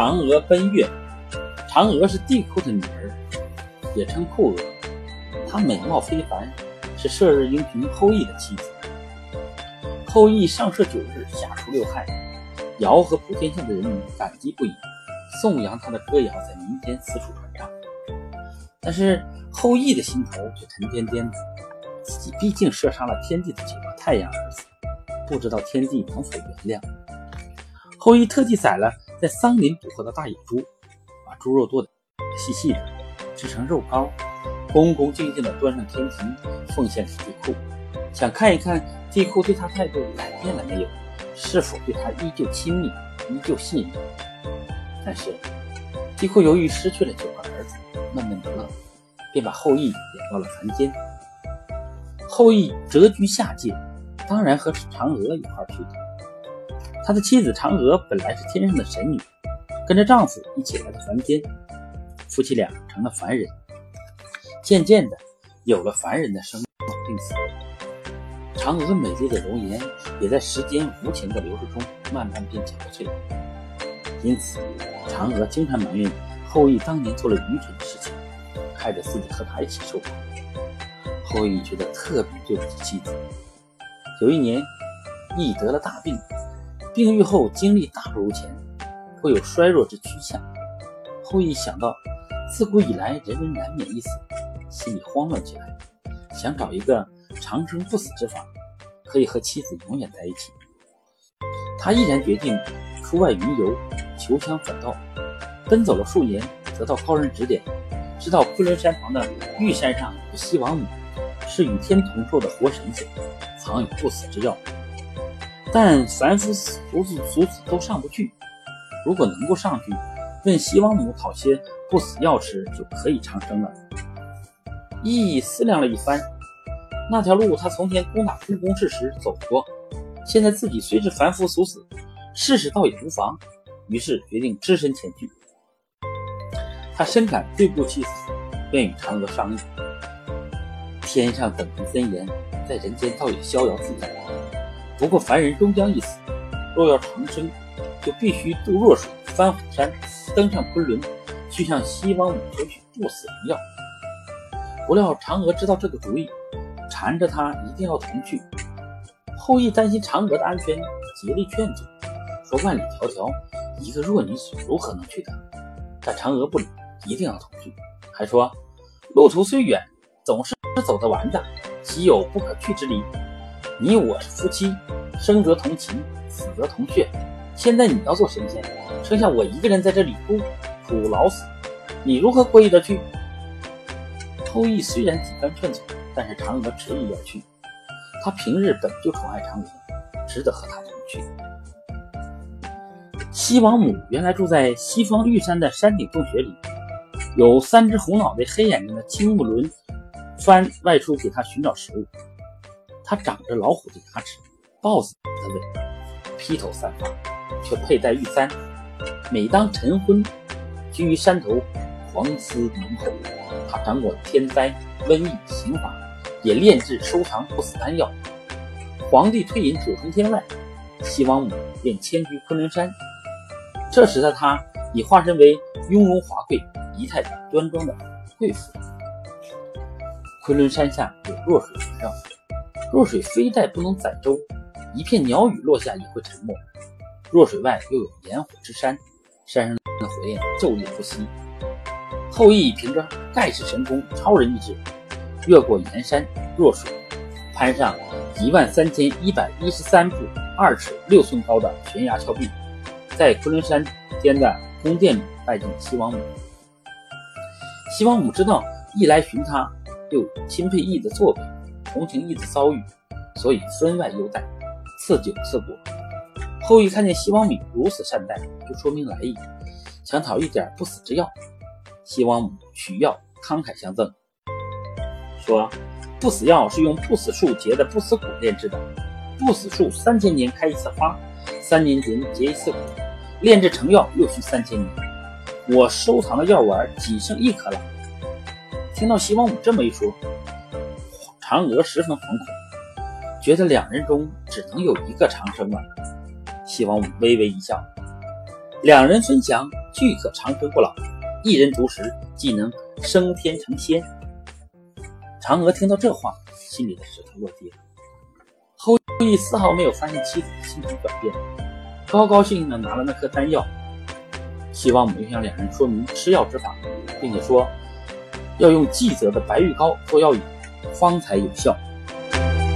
嫦娥奔月。嫦娥是帝喾的女儿，也称酷娥。她美貌非凡，是射日英雄后羿的妻子。后羿上射九日，下除六害，尧和普天下的人民感激不已，颂扬他的歌谣在民间四处传唱。但是后羿的心头却沉甸甸的，自己毕竟射杀了天帝的九个太阳儿子，不知道天帝能否原谅。后羿特地宰了在桑林捕获的大野猪。把猪肉剁得细细的，制成肉糕，恭恭敬敬地端上天庭，奉献给帝喾，想看一看帝喾对他态度改变了没有，是否对他依旧亲密，依旧信任。但是帝喾由于失去了九个儿子，闷闷不乐，便把后羿贬到了凡间。后羿谪居下界，当然和嫦娥一块去的。他的妻子嫦娥本来是天上的神女。跟着丈夫一起来到凡间，夫妻俩成了凡人，渐渐的有了凡人的生老病死。嫦娥美丽的容颜也在时间无情的流逝中慢慢变憔悴，因此嫦娥经常埋怨后羿当年做了愚蠢的事情，害得自己和他一起受苦。后羿觉得特别对不起妻子。有一年，羿得了大病，病愈后精力大不如前。会有衰弱之趋向。后羿想到自古以来人人难免一死，心里慌乱起来，想找一个长生不死之法，可以和妻子永远在一起。他毅然决定出外云游，求枪反道。奔走了数年，得到高人指点，知道昆仑山旁的玉山上有西王母，是与天同寿的活神仙，藏有不死之药。但凡夫俗子俗子都上不去。如果能够上去问西王母讨些不死药吃，就可以长生了。羿思量了一番，那条路他从前攻打空宫氏时走过，现在自己虽是凡夫俗子，试试倒也无妨。于是决定只身前去。他深感对不起死，便与嫦娥商议：天上等级森严，在人间倒也逍遥自在。不过凡人终将一死，若要长生。就必须渡弱水，翻虎山，登上昆仑，去向西王母求取不死灵药。不料嫦娥知道这个主意，缠着他一定要同去。后羿担心嫦娥的安全，竭力劝阻，说万里迢迢，一个弱女子如何能去的？但嫦娥不理，一定要同去，还说路途虽远，总是走得完的，岂有不可去之理？你我是夫妻，生则同情，死则同穴。现在你要做神仙，剩下我一个人在这里孤苦老死，你如何过意得去？后羿虽然几番劝阻，但是嫦娥执意要去。他平日本就宠爱嫦娥，值得和她同去。西王母原来住在西方玉山的山顶洞穴里，有三只红脑袋、黑眼睛的青木轮番外出给她寻找食物。它长着老虎的牙齿，豹子的尾，披头散发。却佩戴玉簪，每当晨昏，居于山头，黄丝浓厚。他掌管天灾、瘟疫、刑法，也炼制收藏不死丹药。皇帝退隐九重天外，西王母便迁居昆仑山。这时的他已化身为雍容华贵、仪态端庄的贵妇。昆仑山下有弱水环绕，弱水非但不能载舟，一片鸟语落下也会沉没。弱水外又有炎火之山，山上的火焰昼夜不息。后羿凭着盖世神功、超人意志，越过炎山弱水，攀上一万三千一百一十三步二尺六寸高的悬崖峭壁，在昆仑山间的宫殿里拜见西王母。西王母知道羿来寻他，又钦佩羿的作为，同情羿的遭遇，所以分外优待，赐酒赐果。后羿看见西王母如此善待，就说明来意，想讨一点不死之药。西王母取药，慷慨相赠，说不死药是用不死树结的不死果炼制的。不死树三千年开一次花，三年前结一次果，炼制成药又需三千年。我收藏的药丸仅剩一颗了。听到西王母这么一说，嫦娥十分惶恐，觉得两人中只能有一个长生了。西王母微微一笑，两人分享俱可长生不老，一人独食，既能升天成仙。嫦娥听到这话，心里的石头落地了。后羿丝毫没有发现妻子的心情转变，高高兴兴的拿了那颗丹药，希望母亲向两人说明吃药之法，并且说要用季泽的白玉膏做药引，方才有效。